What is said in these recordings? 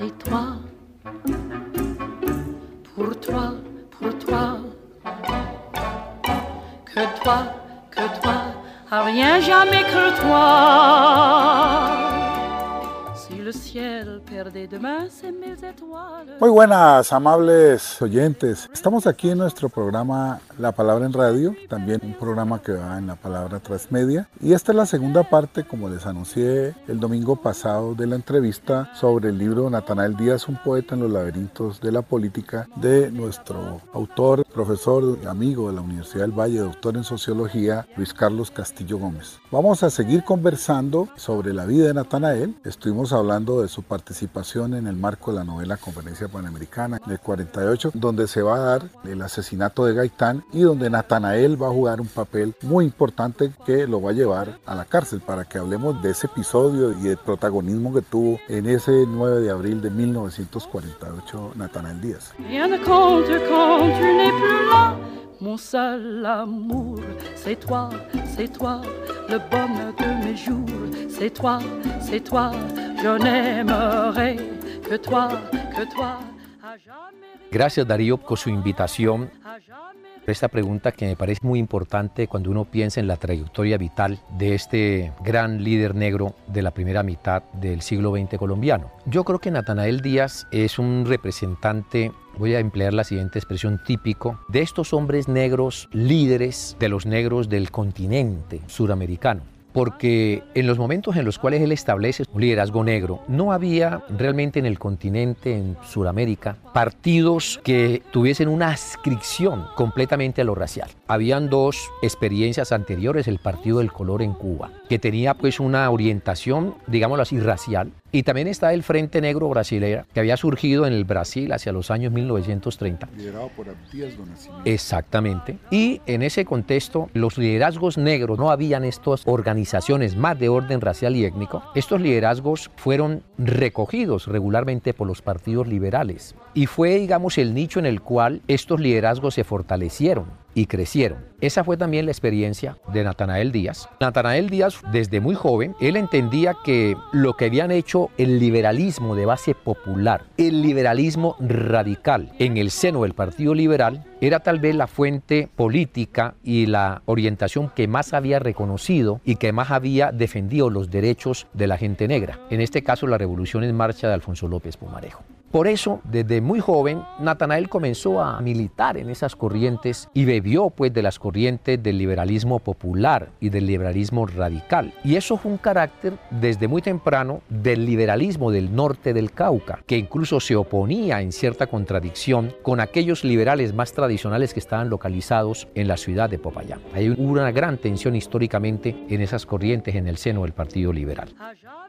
C'est toi. Pour toi, pour toi. Que toi, que toi. A rien jamais que toi. Muy buenas, amables oyentes. Estamos aquí en nuestro programa La Palabra en Radio, también un programa que va en la palabra transmedia. Y esta es la segunda parte, como les anuncié el domingo pasado, de la entrevista sobre el libro Natanael Díaz, un poeta en los laberintos de la política, de nuestro autor, profesor y amigo de la Universidad del Valle, doctor en sociología, Luis Carlos Castillo Gómez. Vamos a seguir conversando sobre la vida de Natanael. Estuvimos hablando de su participación en el marco de la novela Conferencia Panamericana del 48, donde se va a dar el asesinato de Gaitán y donde Natanael va a jugar un papel muy importante que lo va a llevar a la cárcel para que hablemos de ese episodio y del protagonismo que tuvo en ese 9 de abril de 1948 Natanael Díaz. Mon seul amour, c'est toi, c'est toi, le bonheur de mes jours, c'est toi, c'est toi, je n'aimerai que toi, que toi. Gracias Darío por su invitación. Esta pregunta que me parece muy importante cuando uno piensa en la trayectoria vital de este gran líder negro de la primera mitad del siglo XX colombiano. Yo creo que Natanael Díaz es un representante voy a emplear la siguiente expresión típico, de estos hombres negros líderes de los negros del continente suramericano porque en los momentos en los cuales él establece un liderazgo negro, no había realmente en el continente, en Sudamérica, partidos que tuviesen una ascripción completamente a lo racial. Habían dos experiencias anteriores, el Partido del Color en Cuba, que tenía pues una orientación, digámoslo así, racial, y también está el Frente Negro Brasilera, que había surgido en el Brasil hacia los años 1930. Liderado por Abdías Exactamente. Y en ese contexto, los liderazgos negros, no habían estas organizaciones más de orden racial y étnico. Estos liderazgos fueron recogidos regularmente por los partidos liberales. Y fue, digamos, el nicho en el cual estos liderazgos se fortalecieron y crecieron. Esa fue también la experiencia de Natanael Díaz. Natanael Díaz, desde muy joven, él entendía que lo que habían hecho el liberalismo de base popular, el liberalismo radical en el seno del Partido Liberal, era tal vez la fuente política y la orientación que más había reconocido y que más había defendido los derechos de la gente negra. En este caso, la Revolución en Marcha de Alfonso López Pumarejo. Por eso, desde muy joven, Natanael comenzó a militar en esas corrientes y bebió pues de las corrientes del liberalismo popular y del liberalismo radical. Y eso fue un carácter desde muy temprano del liberalismo del norte del Cauca, que incluso se oponía en cierta contradicción con aquellos liberales más tradicionales que estaban localizados en la ciudad de Popayán. Hay una gran tensión históricamente en esas corrientes en el seno del Partido Liberal.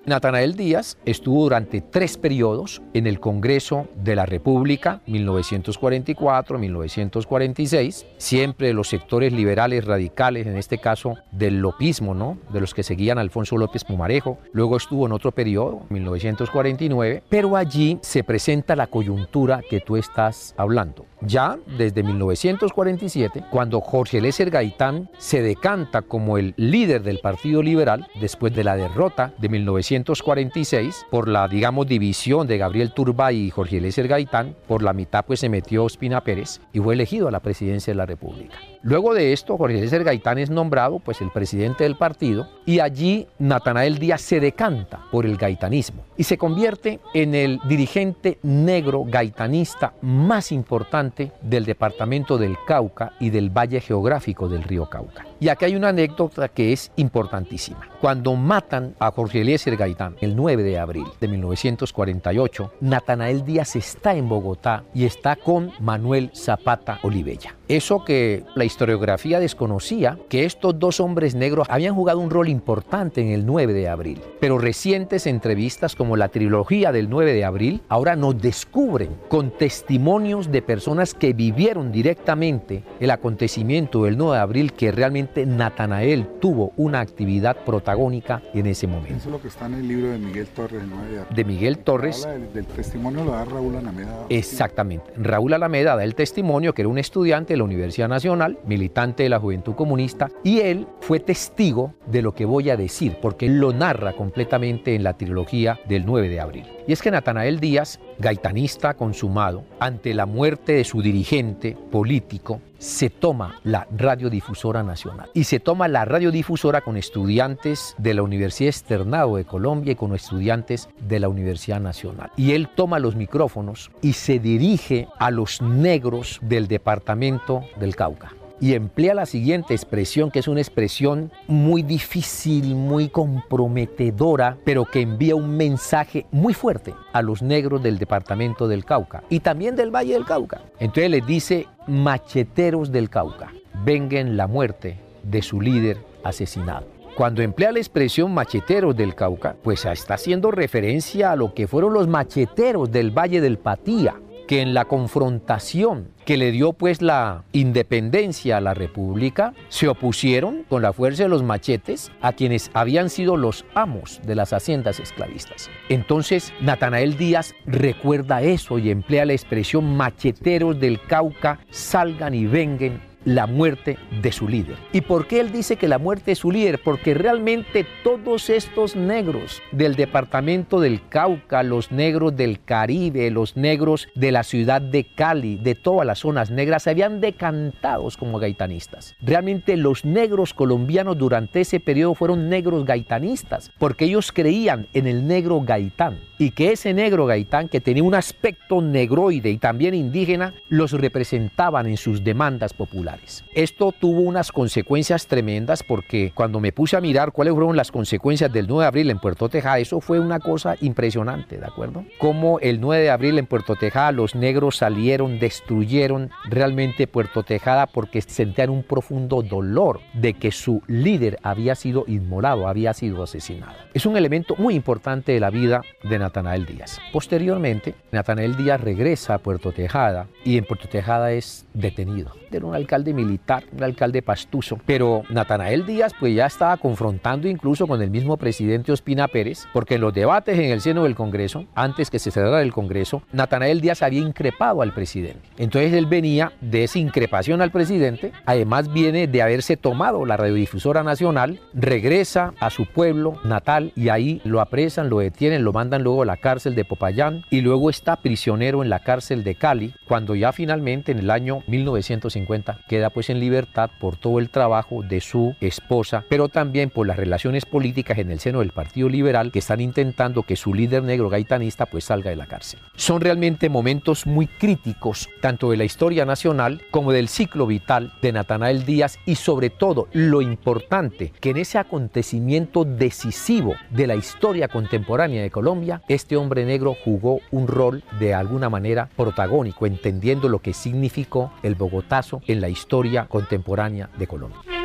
Natanael Díaz estuvo durante tres periodos en el Congreso de la República, 1944-1946, siempre de los sectores liberales radicales, en este caso del lopismo, ¿no? de los que seguían Alfonso López Pumarejo. Luego estuvo en otro periodo, 1949, pero allí se presenta la coyuntura que tú estás hablando. Ya desde 1947, cuando Jorge Lécer Gaitán se decanta como el líder del Partido Liberal, después de la derrota de 1946 por la, digamos, división de Gabriel Turbay y Jorge Lécer Gaitán, por la mitad pues se metió Ospina Pérez y fue elegido a la presidencia de la República. Luego de esto, Jorge Lécer Gaitán es nombrado pues el presidente del partido y allí Natanael Díaz se decanta por el gaitanismo y se convierte en el dirigente negro gaitanista más importante del departamento del Cauca y del valle geográfico del río Cauca. Y aquí hay una anécdota que es importantísima. Cuando matan a Jorge Eliezer Gaitán el 9 de abril de 1948, Natanael Díaz está en Bogotá y está con Manuel Zapata Olivella. Eso que la historiografía desconocía, que estos dos hombres negros habían jugado un rol importante en el 9 de abril. Pero recientes entrevistas como la trilogía del 9 de abril ahora nos descubren con testimonios de personas que vivieron directamente el acontecimiento del 9 de abril que realmente Natanael tuvo una actividad protagónica en ese momento. Eso es lo que está en el libro de Miguel Torres. ¿no? De Miguel Torres. Del, del, testimonio lo da Raúl Alameda. Exactamente. Raúl Alameda da el testimonio que era un estudiante de la Universidad Nacional, militante de la Juventud Comunista, y él fue testigo de lo que voy a decir, porque lo narra completamente en la trilogía del 9 de abril. Y es que Natanael Díaz, gaitanista consumado, ante la muerte de su dirigente político, se toma la radiodifusora nacional. Y se toma la radiodifusora con estudiantes de la Universidad Externado de Colombia y con estudiantes de la Universidad Nacional. Y él toma los micrófonos y se dirige a los negros del departamento del Cauca y emplea la siguiente expresión, que es una expresión muy difícil, muy comprometedora, pero que envía un mensaje muy fuerte a los negros del departamento del Cauca y también del Valle del Cauca. Entonces les dice, macheteros del Cauca, vengan la muerte de su líder asesinado. Cuando emplea la expresión macheteros del Cauca, pues está haciendo referencia a lo que fueron los macheteros del Valle del Patía, que en la confrontación que le dio pues la independencia a la República, se opusieron con la fuerza de los machetes a quienes habían sido los amos de las haciendas esclavistas. Entonces Natanael Díaz recuerda eso y emplea la expresión macheteros del Cauca, salgan y vengan la muerte de su líder. ¿Y por qué él dice que la muerte de su líder? Porque realmente todos estos negros del departamento del Cauca, los negros del Caribe, los negros de la ciudad de Cali, de todas las zonas negras, se habían decantados como gaitanistas. Realmente los negros colombianos durante ese periodo fueron negros gaitanistas, porque ellos creían en el negro gaitán y que ese negro gaitán, que tenía un aspecto negroide y también indígena, los representaban en sus demandas populares. Esto tuvo unas consecuencias tremendas porque cuando me puse a mirar cuáles fueron las consecuencias del 9 de abril en Puerto Tejada, eso fue una cosa impresionante, ¿de acuerdo? Como el 9 de abril en Puerto Tejada los negros salieron, destruyeron realmente Puerto Tejada porque sentían un profundo dolor de que su líder había sido inmolado, había sido asesinado. Es un elemento muy importante de la vida de Natanael Díaz. Posteriormente, Natanael Díaz regresa a Puerto Tejada y en Puerto Tejada es detenido. Era un alcalde militar, un alcalde pastuso. Pero Natanael Díaz pues ya estaba confrontando incluso con el mismo presidente Ospina Pérez, porque en los debates en el seno del Congreso, antes que se cerrara el Congreso, Natanael Díaz había increpado al presidente. Entonces él venía de esa increpación al presidente, además viene de haberse tomado la radiodifusora nacional, regresa a su pueblo natal y ahí lo apresan, lo detienen, lo mandan luego a la cárcel de Popayán y luego está prisionero en la cárcel de Cali, cuando ya finalmente en el año 1950 queda pues en libertad por todo el trabajo de su esposa, pero también por las relaciones políticas en el seno del Partido Liberal que están intentando que su líder negro gaitanista pues salga de la cárcel. Son realmente momentos muy críticos tanto de la historia nacional como del ciclo vital de Natanael Díaz y sobre todo lo importante que en ese acontecimiento decisivo de la historia contemporánea de Colombia, este hombre negro jugó un rol de alguna manera protagónico, entendiendo lo que significó el Bogotazo en la historia contemporánea de Colombia.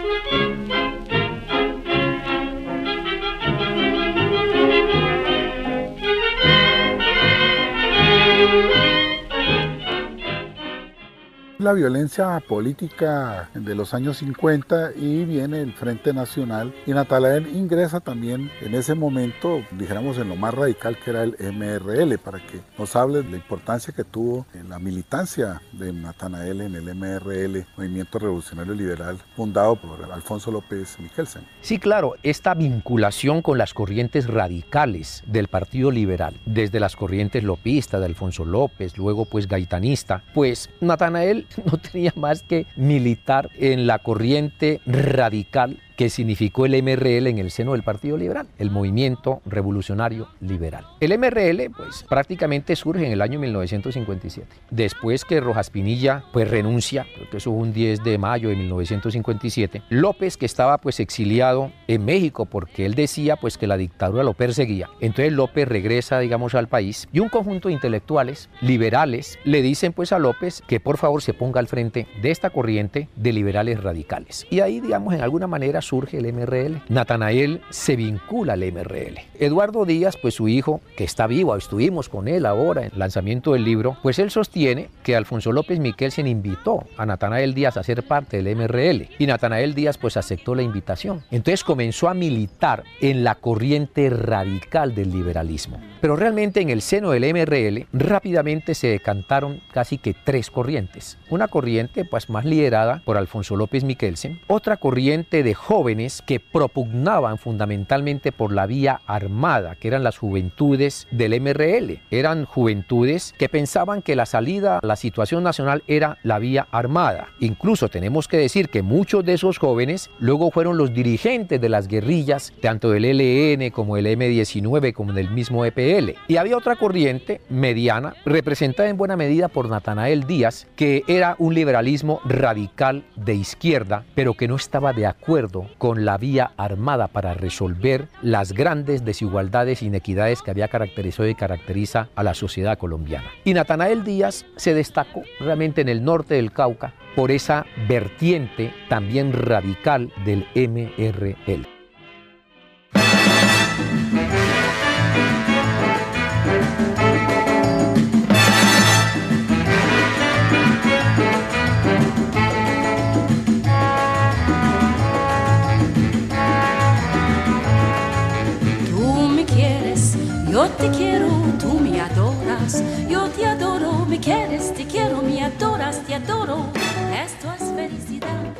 La violencia política de los años 50 y viene el Frente Nacional y Natanael ingresa también en ese momento, dijéramos en lo más radical que era el MRL, para que nos hable de la importancia que tuvo la militancia de Natanael en el MRL, Movimiento Revolucionario Liberal, fundado por Alfonso López Michelsen. Sí, claro, esta vinculación con las corrientes radicales del Partido Liberal, desde las corrientes lopistas de Alfonso López, luego pues gaitanista, pues Natanael no tenía más que militar en la corriente radical que significó el MRL en el seno del Partido Liberal, el Movimiento Revolucionario Liberal. El MRL pues prácticamente surge en el año 1957. Después que Rojas Pinilla pues renuncia, creo que eso fue un 10 de mayo de 1957, López que estaba pues exiliado en México porque él decía pues que la dictadura lo perseguía. Entonces López regresa digamos al país y un conjunto de intelectuales liberales le dicen pues a López que por favor se ponga al frente de esta corriente de liberales radicales. Y ahí digamos en alguna manera surge el MRL. Natanael se vincula al MRL. Eduardo Díaz pues su hijo que está vivo, estuvimos con él ahora en el lanzamiento del libro, pues él sostiene que Alfonso López Miquelsen invitó a Natanael Díaz a ser parte del MRL y Natanael Díaz pues aceptó la invitación. Entonces comenzó a militar en la corriente radical del liberalismo. Pero realmente en el seno del MRL rápidamente se decantaron casi que tres corrientes. Una corriente pues más liderada por Alfonso López Miquelsen, otra corriente de jóvenes que propugnaban fundamentalmente por la vía armada, que eran las juventudes del MRL. Eran juventudes que pensaban que la salida a la situación nacional era la vía armada. Incluso tenemos que decir que muchos de esos jóvenes luego fueron los dirigentes de las guerrillas, tanto del LN como el M19 como del mismo EPL. Y había otra corriente mediana, representada en buena medida por Natanael Díaz, que era un liberalismo radical de izquierda, pero que no estaba de acuerdo con la vía armada para resolver las grandes desigualdades e inequidades que había caracterizado y caracteriza a la sociedad colombiana. Y Natanael Díaz se destacó realmente en el norte del Cauca por esa vertiente también radical del MRL.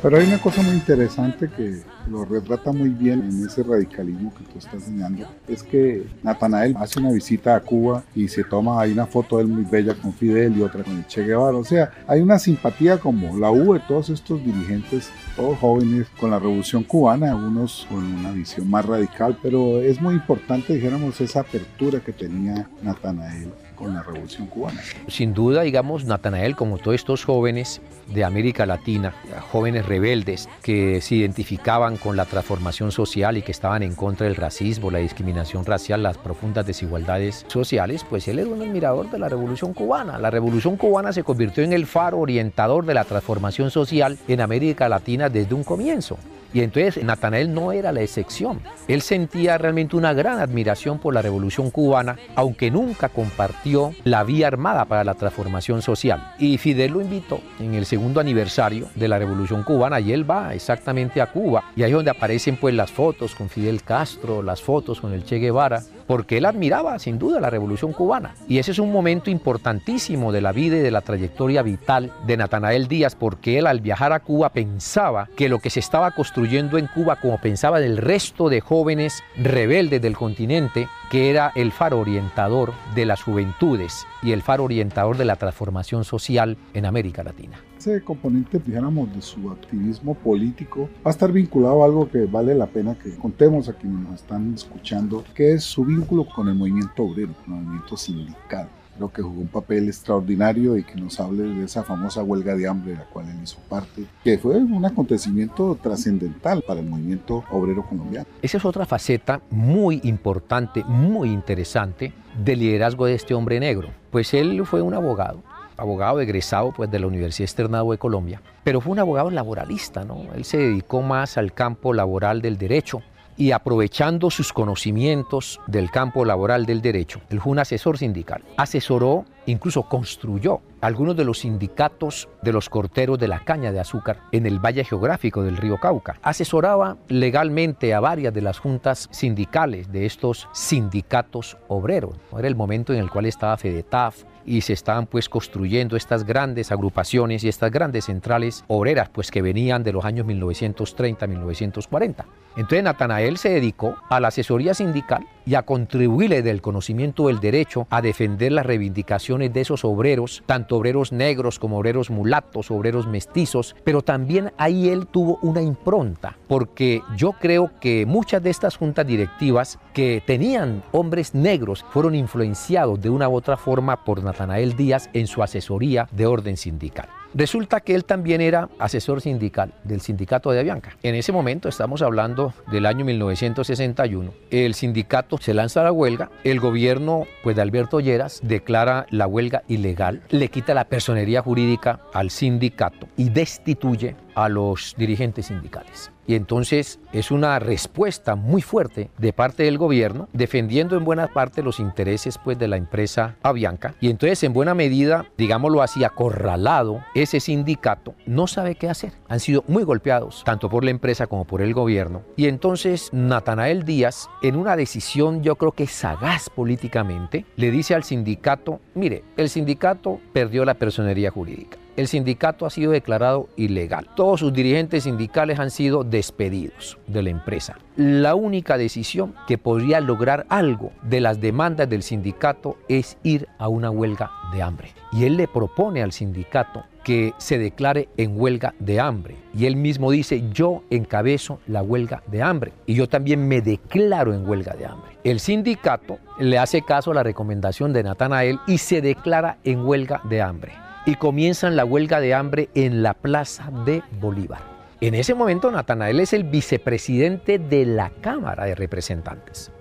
Pero hay una cosa muy interesante que lo retrata muy bien en ese radicalismo que tú estás enseñando. Es que Natanael hace una visita a Cuba y se toma ahí una foto de él muy bella con Fidel y otra con el Che Guevara. O sea, hay una simpatía como la hubo de todos estos dirigentes, todos jóvenes, con la revolución cubana, algunos con una visión más radical, pero es muy importante, dijéramos, esa apertura que tenía Natanael con la revolución cubana. Sin duda, digamos, Natanael, como todos estos jóvenes de América Latina, jóvenes rebeldes que se identificaban con la transformación social y que estaban en contra del racismo, la discriminación racial, las profundas desigualdades sociales, pues él era un admirador de la revolución cubana. La revolución cubana se convirtió en el faro orientador de la transformación social en América Latina desde un comienzo. Y entonces Natanael no era la excepción. Él sentía realmente una gran admiración por la revolución cubana, aunque nunca compartió la vía armada para la transformación social. Y Fidel lo invitó en el segundo aniversario de la revolución cubana y él va exactamente a Cuba. Y ahí es donde aparecen pues las fotos con Fidel Castro, las fotos con el Che Guevara, porque él admiraba sin duda la revolución cubana. Y ese es un momento importantísimo de la vida y de la trayectoria vital de Natanael Díaz, porque él al viajar a Cuba pensaba que lo que se estaba construyendo en Cuba, como pensaba del resto de jóvenes rebeldes del continente, que era el faro orientador de las juventudes y el faro orientador de la transformación social en América Latina ese componente, dijéramos, de su activismo político va a estar vinculado a algo que vale la pena que contemos a quienes nos están escuchando, que es su vínculo con el movimiento obrero, con el movimiento sindical. Creo que jugó un papel extraordinario y que nos hable de esa famosa huelga de hambre de la cual él hizo parte, que fue un acontecimiento trascendental para el movimiento obrero colombiano. Esa es otra faceta muy importante, muy interesante del liderazgo de este hombre negro. Pues él fue un abogado, abogado egresado pues, de la Universidad Externado de Colombia, pero fue un abogado laboralista, ¿no? Él se dedicó más al campo laboral del derecho y aprovechando sus conocimientos del campo laboral del derecho, él fue un asesor sindical. Asesoró, incluso construyó algunos de los sindicatos de los corteros de la caña de azúcar en el valle geográfico del río Cauca. Asesoraba legalmente a varias de las juntas sindicales de estos sindicatos obreros. Era el momento en el cual estaba FEDETAF, y se estaban pues construyendo estas grandes agrupaciones y estas grandes centrales obreras pues que venían de los años 1930-1940. Entonces Natanael se dedicó a la asesoría sindical y a contribuirle del conocimiento del derecho a defender las reivindicaciones de esos obreros, tanto obreros negros como obreros mulatos, obreros mestizos, pero también ahí él tuvo una impronta, porque yo creo que muchas de estas juntas directivas que tenían hombres negros fueron influenciados de una u otra forma por Natanael Díaz en su asesoría de orden sindical. Resulta que él también era asesor sindical del sindicato de Avianca. En ese momento, estamos hablando del año 1961, el sindicato se lanza a la huelga, el gobierno pues, de Alberto Lleras declara la huelga ilegal, le quita la personería jurídica al sindicato y destituye a los dirigentes sindicales. Y entonces es una respuesta muy fuerte de parte del gobierno, defendiendo en buena parte los intereses pues, de la empresa Avianca. Y entonces en buena medida, digámoslo así, acorralado ese sindicato, no sabe qué hacer. Han sido muy golpeados, tanto por la empresa como por el gobierno. Y entonces Natanael Díaz, en una decisión yo creo que sagaz políticamente, le dice al sindicato, mire, el sindicato perdió la personería jurídica el sindicato ha sido declarado ilegal. Todos sus dirigentes sindicales han sido despedidos de la empresa. La única decisión que podría lograr algo de las demandas del sindicato es ir a una huelga de hambre. Y él le propone al sindicato que se declare en huelga de hambre. Y él mismo dice, yo encabezo la huelga de hambre. Y yo también me declaro en huelga de hambre. El sindicato le hace caso a la recomendación de Natanael y se declara en huelga de hambre y comienzan la huelga de hambre en la Plaza de Bolívar. En ese momento Natanael es el vicepresidente de la Cámara de Representantes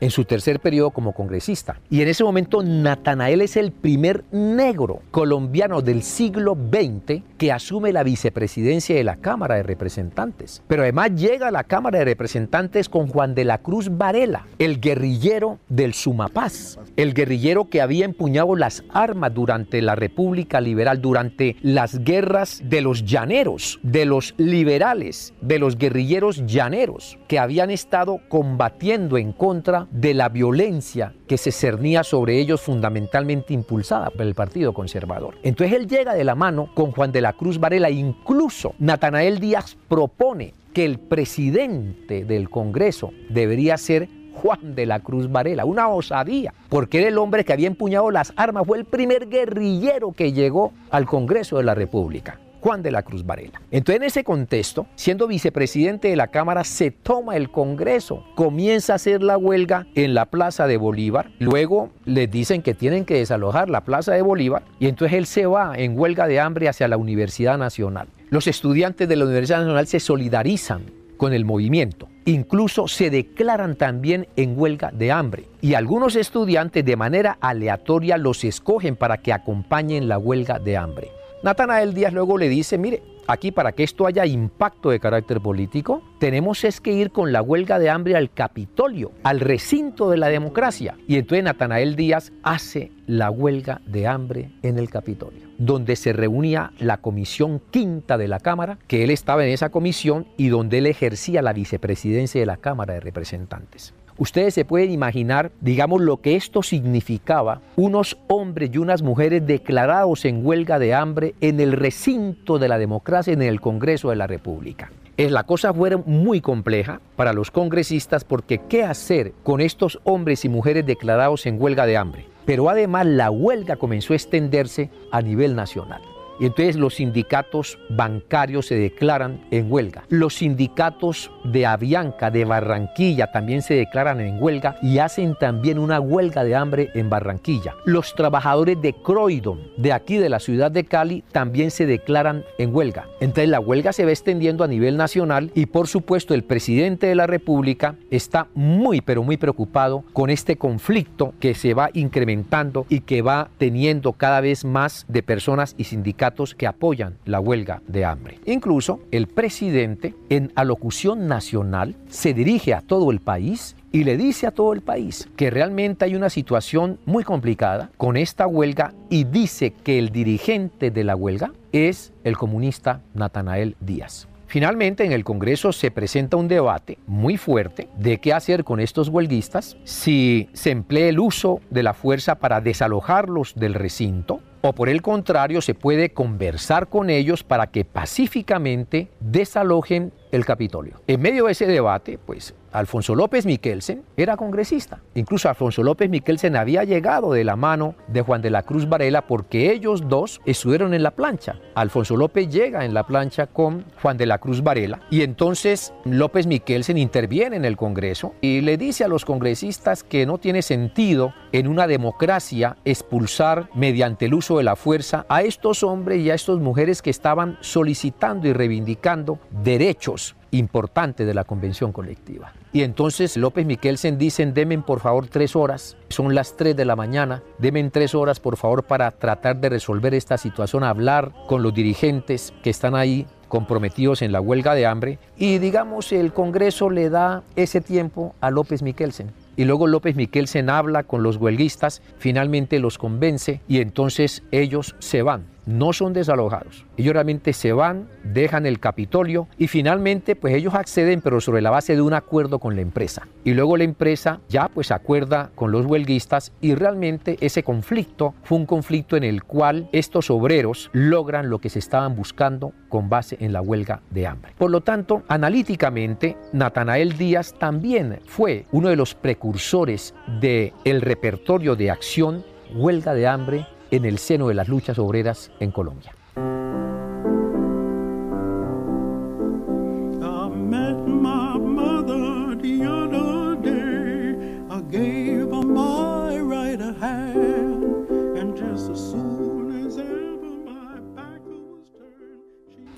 en su tercer periodo como congresista. Y en ese momento Natanael es el primer negro colombiano del siglo XX que asume la vicepresidencia de la Cámara de Representantes. Pero además llega a la Cámara de Representantes con Juan de la Cruz Varela, el guerrillero del Sumapaz, el guerrillero que había empuñado las armas durante la República Liberal, durante las guerras de los llaneros, de los liberales, de los guerrilleros llaneros, que habían estado combatiendo en contra de la violencia que se cernía sobre ellos fundamentalmente impulsada por el Partido Conservador. Entonces él llega de la mano con Juan de la Cruz Varela, incluso Natanael Díaz propone que el presidente del Congreso debería ser Juan de la Cruz Varela, una osadía, porque era el hombre que había empuñado las armas, fue el primer guerrillero que llegó al Congreso de la República. Juan de la Cruz Varela. Entonces, en ese contexto, siendo vicepresidente de la Cámara, se toma el Congreso, comienza a hacer la huelga en la Plaza de Bolívar, luego les dicen que tienen que desalojar la Plaza de Bolívar y entonces él se va en huelga de hambre hacia la Universidad Nacional. Los estudiantes de la Universidad Nacional se solidarizan con el movimiento. Incluso se declaran también en huelga de hambre y algunos estudiantes de manera aleatoria los escogen para que acompañen la huelga de hambre. Natanael Díaz luego le dice, mire, aquí para que esto haya impacto de carácter político, tenemos es que ir con la huelga de hambre al Capitolio, al recinto de la democracia. Y entonces Natanael Díaz hace la huelga de hambre en el Capitolio, donde se reunía la comisión quinta de la Cámara, que él estaba en esa comisión y donde él ejercía la vicepresidencia de la Cámara de Representantes. Ustedes se pueden imaginar, digamos, lo que esto significaba, unos hombres y unas mujeres declarados en huelga de hambre en el recinto de la democracia, en el Congreso de la República. La cosa fue muy compleja para los congresistas porque qué hacer con estos hombres y mujeres declarados en huelga de hambre. Pero además la huelga comenzó a extenderse a nivel nacional. Y entonces los sindicatos bancarios se declaran en huelga. Los sindicatos de Avianca, de Barranquilla, también se declaran en huelga y hacen también una huelga de hambre en Barranquilla. Los trabajadores de Croydon, de aquí de la ciudad de Cali, también se declaran en huelga. Entonces la huelga se va extendiendo a nivel nacional y por supuesto el presidente de la República está muy pero muy preocupado con este conflicto que se va incrementando y que va teniendo cada vez más de personas y sindicatos que apoyan la huelga de hambre. Incluso el presidente en alocución nacional se dirige a todo el país y le dice a todo el país que realmente hay una situación muy complicada con esta huelga y dice que el dirigente de la huelga es el comunista Natanael Díaz. Finalmente, en el Congreso se presenta un debate muy fuerte de qué hacer con estos huelguistas, si se emplea el uso de la fuerza para desalojarlos del recinto o por el contrario se puede conversar con ellos para que pacíficamente desalojen el Capitolio. En medio de ese debate, pues Alfonso López Miquelsen era congresista. Incluso Alfonso López Miquelsen había llegado de la mano de Juan de la Cruz Varela porque ellos dos estuvieron en la plancha. Alfonso López llega en la plancha con Juan de la Cruz Varela y entonces López Miquelsen interviene en el Congreso y le dice a los congresistas que no tiene sentido en una democracia expulsar mediante el uso de la fuerza a estos hombres y a estas mujeres que estaban solicitando y reivindicando derechos importante de la convención colectiva. Y entonces López Miquelsen dicen, demen por favor tres horas, son las tres de la mañana, demen tres horas por favor para tratar de resolver esta situación, hablar con los dirigentes que están ahí comprometidos en la huelga de hambre y digamos el Congreso le da ese tiempo a López Miquelsen. Y luego López Miquelsen habla con los huelguistas, finalmente los convence y entonces ellos se van no son desalojados. Ellos realmente se van, dejan el Capitolio y finalmente pues ellos acceden pero sobre la base de un acuerdo con la empresa. Y luego la empresa ya pues acuerda con los huelguistas y realmente ese conflicto fue un conflicto en el cual estos obreros logran lo que se estaban buscando con base en la huelga de hambre. Por lo tanto, analíticamente, Natanael Díaz también fue uno de los precursores del el repertorio de acción huelga de hambre en el seno de las luchas obreras en Colombia.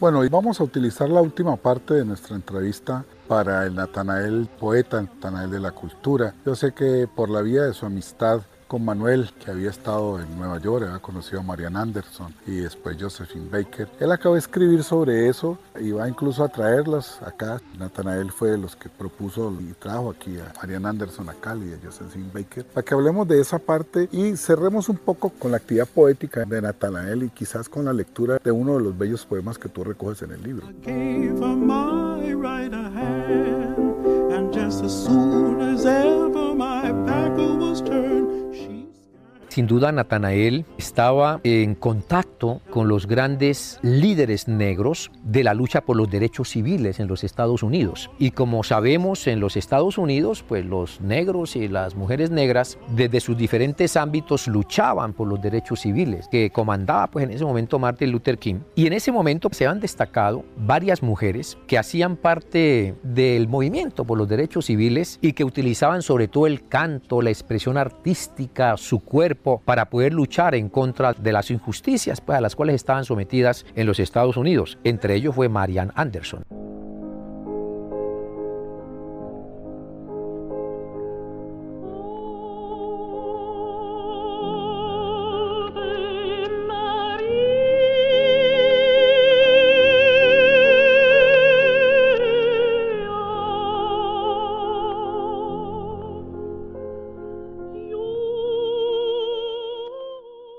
Bueno, y vamos a utilizar la última parte de nuestra entrevista para el Natanael poeta, Natanael de la cultura. Yo sé que por la vía de su amistad con Manuel, que había estado en Nueva York, había conocido a Marian Anderson y después Josephine Baker. Él acaba de escribir sobre eso y va incluso a traerlas acá. Nathanael fue de los que propuso y trajo aquí a Marian Anderson a Cali y a Josephine Baker para que hablemos de esa parte y cerremos un poco con la actividad poética de Nathanael y quizás con la lectura de uno de los bellos poemas que tú recoges en el libro. Sin duda, Natanael estaba en contacto con los grandes líderes negros de la lucha por los derechos civiles en los Estados Unidos. Y como sabemos, en los Estados Unidos, pues los negros y las mujeres negras, desde sus diferentes ámbitos, luchaban por los derechos civiles, que comandaba pues en ese momento Martin Luther King. Y en ese momento se han destacado varias mujeres que hacían parte del movimiento por los derechos civiles y que utilizaban sobre todo el canto, la expresión artística, su cuerpo, para poder luchar en contra de las injusticias pues, a las cuales estaban sometidas en los Estados Unidos. Entre ellos fue Marian Anderson.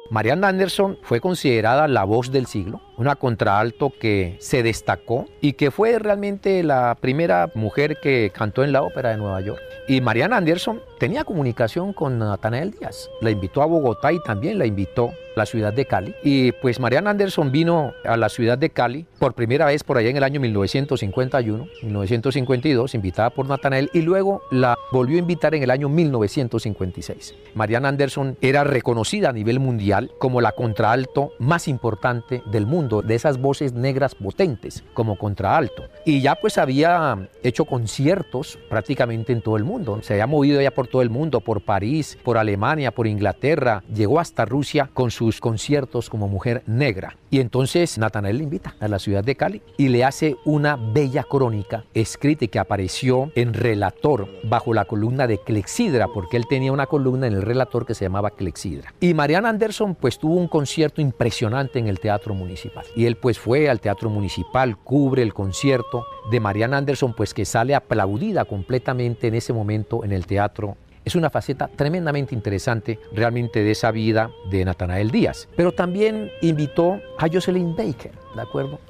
Marianne Anderson fue considerada la voz del siglo, una contraalto que se destacó y que fue realmente la primera mujer que cantó en la ópera de Nueva York. Y Marianne Anderson tenía comunicación con Nathanael Díaz, la invitó a Bogotá y también la invitó la ciudad de Cali. Y pues Mariana Anderson vino a la ciudad de Cali por primera vez por allá en el año 1951, 1952, invitada por Natanael, y luego la volvió a invitar en el año 1956. Mariana Anderson era reconocida a nivel mundial como la contraalto más importante del mundo, de esas voces negras potentes como contraalto. Y ya pues había hecho conciertos prácticamente en todo el mundo. Se había movido ya por todo el mundo, por París, por Alemania, por Inglaterra, llegó hasta Rusia con su conciertos como mujer negra. Y entonces Natanael le invita a la ciudad de Cali y le hace una bella crónica escrita y que apareció en Relator bajo la columna de Clexidra, porque él tenía una columna en el Relator que se llamaba Clexidra. Y Mariana Anderson pues tuvo un concierto impresionante en el Teatro Municipal. Y él pues fue al Teatro Municipal, cubre el concierto de Mariana Anderson pues que sale aplaudida completamente en ese momento en el Teatro Es una faceta tremendamente interesante realmente de esa vida de Natanael Díaz. Pero también invitó a Jocelyn Baker,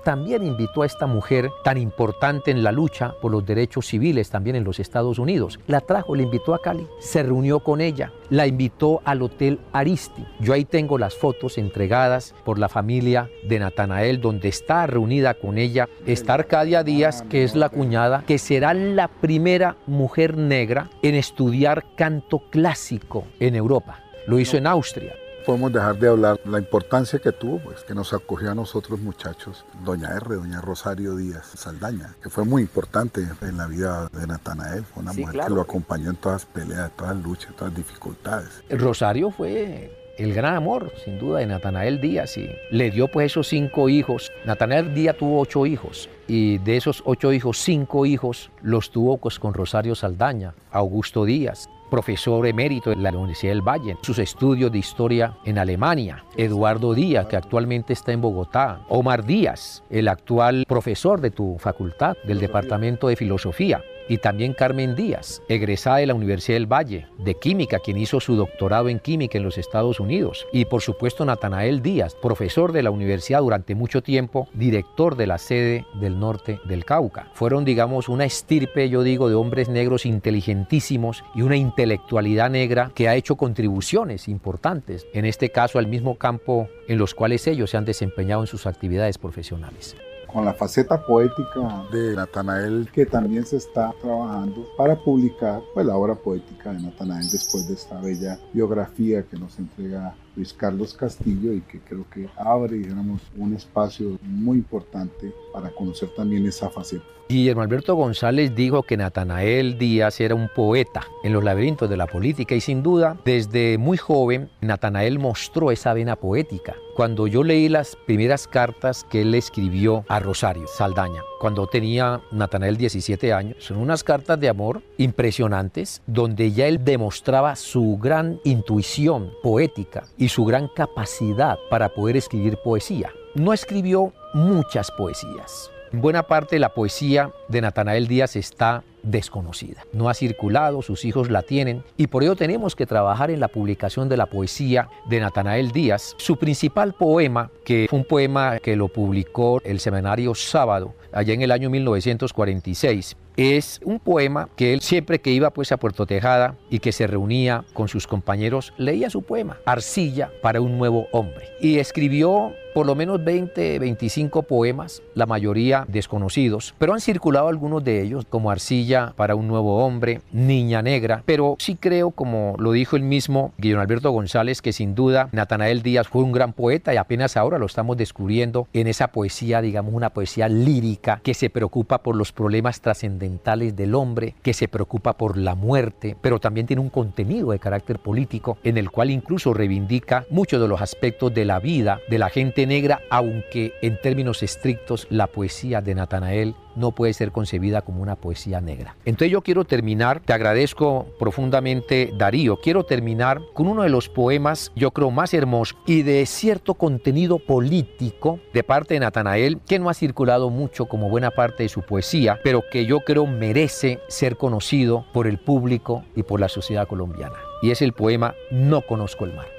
También invitó a esta mujer tan importante en la lucha por los derechos civiles también en los Estados Unidos. La trajo, la invitó a Cali, se reunió con ella, la invitó al Hotel Aristi. Yo ahí tengo las fotos entregadas por la familia de Natanael, donde está reunida con ella. Está Arcadia Díaz, que es la cuñada, que será la primera mujer negra en estudiar canto clásico en Europa. Lo hizo en Austria podemos dejar de hablar la importancia que tuvo, pues que nos acogió a nosotros muchachos, doña R, doña Rosario Díaz Saldaña, que fue muy importante en la vida de Natanael, fue una mujer que lo acompañó en todas las peleas, todas las luchas, todas las dificultades. Rosario fue el gran amor, sin duda, de Natanael Díaz y le dio pues esos cinco hijos. Natanael Díaz tuvo ocho hijos y de esos ocho hijos, cinco hijos los tuvo pues con Rosario Saldaña, Augusto Díaz, profesor emérito en la Universidad del Valle, sus estudios de historia en Alemania, Eduardo Díaz, que actualmente está en Bogotá, Omar Díaz, el actual profesor de tu facultad del Departamento de Filosofía, y también Carmen Díaz, egresada de la Universidad del Valle, de Química, quien hizo su doctorado en Química en los Estados Unidos, y por supuesto Natanael Díaz, profesor de la universidad durante mucho tiempo, director de la sede del norte del Cauca. Fueron, digamos, una estirpe, yo digo, de hombres negros inteligentísimos y una intelectualidad negra que ha hecho contribuciones importantes, en este caso al mismo campo en los cuales ellos se han desempeñado en sus actividades profesionales con la faceta poética de Natanael que también se está trabajando para publicar pues, la obra poética de Natanael después de esta bella biografía que nos entrega Luis Carlos Castillo y que creo que abre digamos, un espacio muy importante para conocer también esa faceta. Guillermo Alberto González dijo que Natanael Díaz era un poeta en los laberintos de la política y sin duda desde muy joven Natanael mostró esa vena poética. Cuando yo leí las primeras cartas que él escribió a Rosario Saldaña, cuando tenía Natanael 17 años, son unas cartas de amor impresionantes donde ya él demostraba su gran intuición poética y su gran capacidad para poder escribir poesía. No escribió muchas poesías. En buena parte la poesía de Natanael Díaz está desconocida. No ha circulado, sus hijos la tienen y por ello tenemos que trabajar en la publicación de la poesía de Natanael Díaz. Su principal poema, que fue un poema que lo publicó el semanario Sábado, allá en el año 1946, es un poema que él siempre que iba pues a Puerto Tejada y que se reunía con sus compañeros leía su poema Arcilla para un nuevo hombre. Y escribió por lo menos 20, 25 poemas, la mayoría desconocidos, pero han circulado algunos de ellos como Arcilla para un nuevo hombre, Niña Negra, pero sí creo, como lo dijo el mismo Guillermo Alberto González, que sin duda Natanael Díaz fue un gran poeta y apenas ahora lo estamos descubriendo en esa poesía, digamos, una poesía lírica que se preocupa por los problemas trascendentales del hombre, que se preocupa por la muerte, pero también tiene un contenido de carácter político en el cual incluso reivindica muchos de los aspectos de la vida de la gente negra, aunque en términos estrictos la poesía de Natanael no puede ser concebida como una poesía negra. Entonces yo quiero terminar, te agradezco profundamente Darío, quiero terminar con uno de los poemas yo creo más hermosos y de cierto contenido político de parte de Natanael que no ha circulado mucho como buena parte de su poesía, pero que yo creo merece ser conocido por el público y por la sociedad colombiana. Y es el poema No conozco el mar.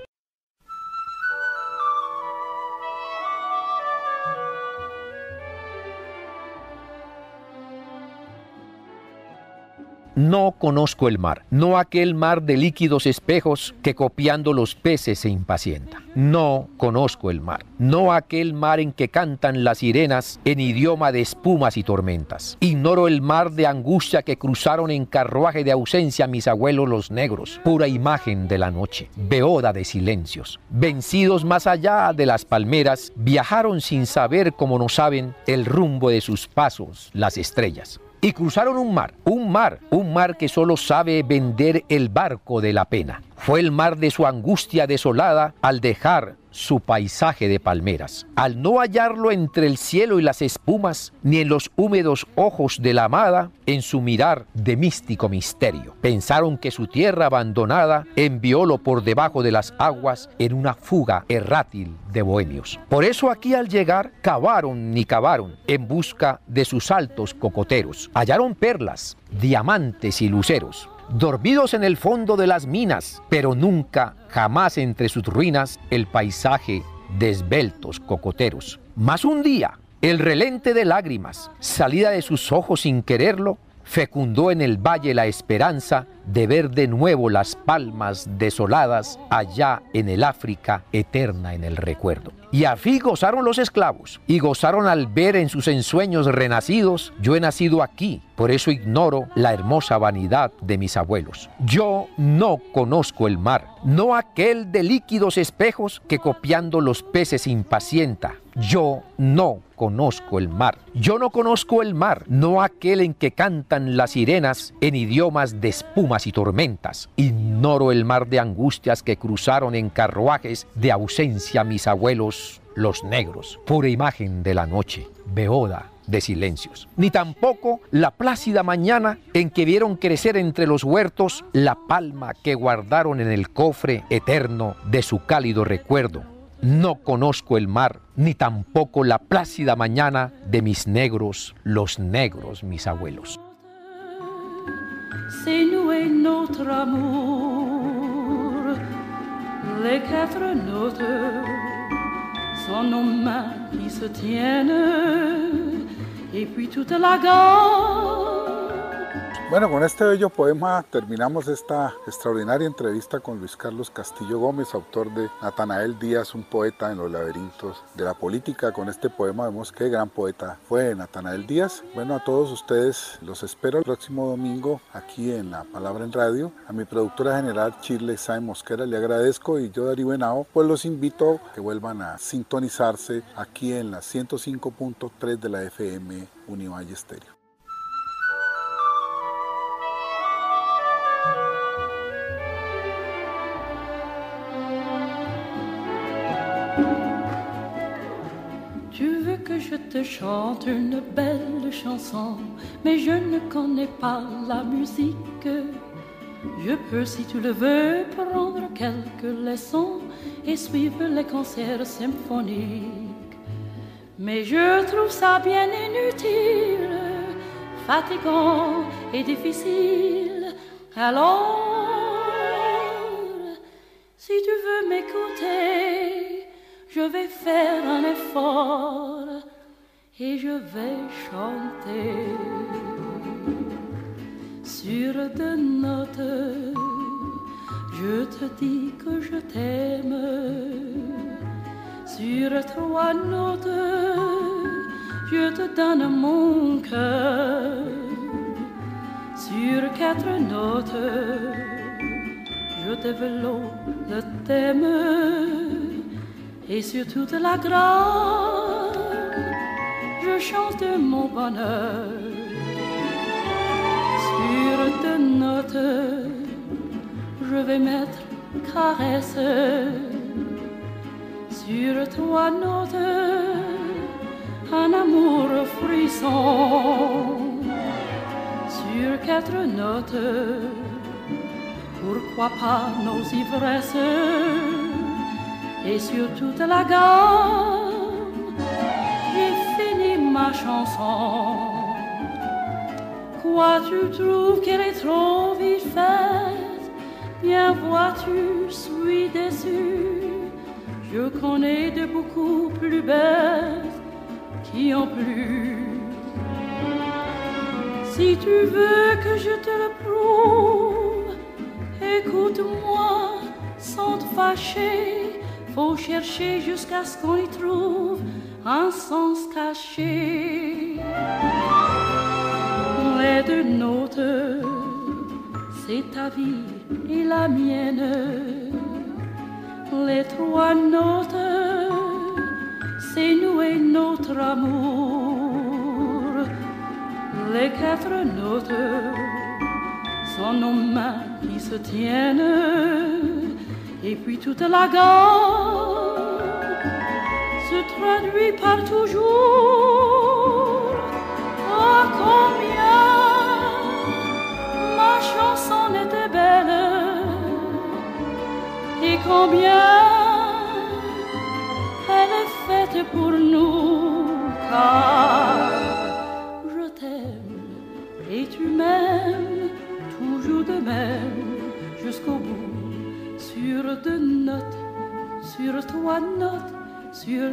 No conozco el mar, no aquel mar de líquidos espejos que copiando los peces se impacienta. No conozco el mar, no aquel mar en que cantan las sirenas en idioma de espumas y tormentas. Ignoro el mar de angustia que cruzaron en carruaje de ausencia mis abuelos los negros, pura imagen de la noche, beoda de silencios. Vencidos más allá de las palmeras, viajaron sin saber como no saben el rumbo de sus pasos las estrellas y cruzaron un mar, un mar, un mar que solo sabe vender el barco de la pena. Fue el mar de su angustia desolada al dejar su paisaje de palmeras. Al no hallarlo entre el cielo y las espumas, ni en los húmedos ojos de la amada, en su mirar de místico misterio. Pensaron que su tierra abandonada enviólo por debajo de las aguas en una fuga errátil de bohemios. Por eso aquí al llegar cavaron ni cavaron en busca de sus altos cocoteros. Hallaron perlas, diamantes y luceros dormidos en el fondo de las minas, pero nunca, jamás entre sus ruinas, el paisaje de esbeltos cocoteros. Mas un día, el relente de lágrimas, salida de sus ojos sin quererlo, fecundó en el valle la esperanza de ver de nuevo las palmas desoladas allá en el África eterna en el recuerdo. Y así gozaron los esclavos, y gozaron al ver en sus ensueños renacidos, yo he nacido aquí, por eso ignoro la hermosa vanidad de mis abuelos. Yo no conozco el mar, no aquel de líquidos espejos que copiando los peces impacienta. Yo no conozco el mar. Yo no conozco el mar, no aquel en que cantan las sirenas en idiomas de y tormentas. Ignoro el mar de angustias que cruzaron en carruajes de ausencia mis abuelos, los negros, pura imagen de la noche, beoda de silencios, ni tampoco la plácida mañana en que vieron crecer entre los huertos la palma que guardaron en el cofre eterno de su cálido recuerdo. No conozco el mar, ni tampoco la plácida mañana de mis negros, los negros mis abuelos. C'est nous et notre amour. Les quatre notes sont nos mains qui se tiennent, et puis toute la gamme. Bueno, con este bello poema terminamos esta extraordinaria entrevista con Luis Carlos Castillo Gómez, autor de Natanael Díaz, un poeta en los laberintos de la política. Con este poema vemos qué gran poeta fue Natanael Díaz. Bueno, a todos ustedes los espero el próximo domingo aquí en La Palabra en Radio. A mi productora general Chile Sae Mosquera le agradezco y yo Darío Benao, pues los invito a que vuelvan a sintonizarse aquí en la 105.3 de la FM Univalle Estéreo. Chante une belle chanson, mais je ne connais pas la musique. Je peux, si tu le veux, prendre quelques leçons et suivre les concerts symphoniques. Mais je trouve ça bien inutile, fatigant et difficile. Alors, si tu veux m'écouter, je vais faire un effort et je vais chanter sur deux notes. Je te dis que je t'aime sur trois notes. Je te donne mon cœur sur quatre notes. Je développe le thème et sur toute la grâce, je chante de mon bonheur. Sur deux notes, je vais mettre caresse. Sur trois notes, un amour frisson. Sur quatre notes, pourquoi pas nos ivresses? Et sur toute la gamme, ma chanson. Quoi, tu trouves qu'elle est trop vite faite Bien vois-tu, suis déçu. Je connais de beaucoup plus belles qui ont plu. Si tu veux que je te le prouve, écoute-moi sans te fâcher. Faut chercher jusqu'à ce qu'on y trouve un sens caché. Les deux notes, c'est ta vie et la mienne. Les trois notes, c'est nous et notre amour. Les quatre notes sont nos mains qui se tiennent et puis toute la gamme se traduit par toujours. Oh, combien ma chanson était belle et combien elle est faite pour nous, car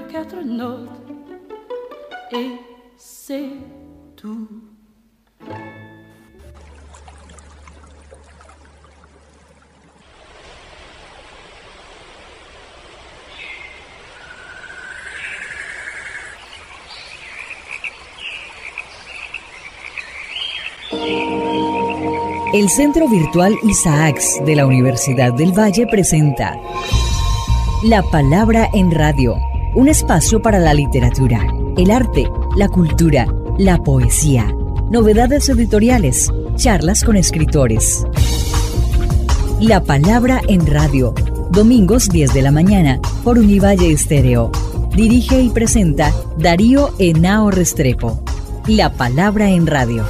quatre notes, et c'est. El Centro Virtual Isaacs de la Universidad del Valle presenta La Palabra en Radio, un espacio para la literatura, el arte, la cultura, la poesía, novedades editoriales, charlas con escritores. La Palabra en Radio, domingos 10 de la mañana por Univalle Estéreo. Dirige y presenta Darío Henao Restrepo. La Palabra en Radio.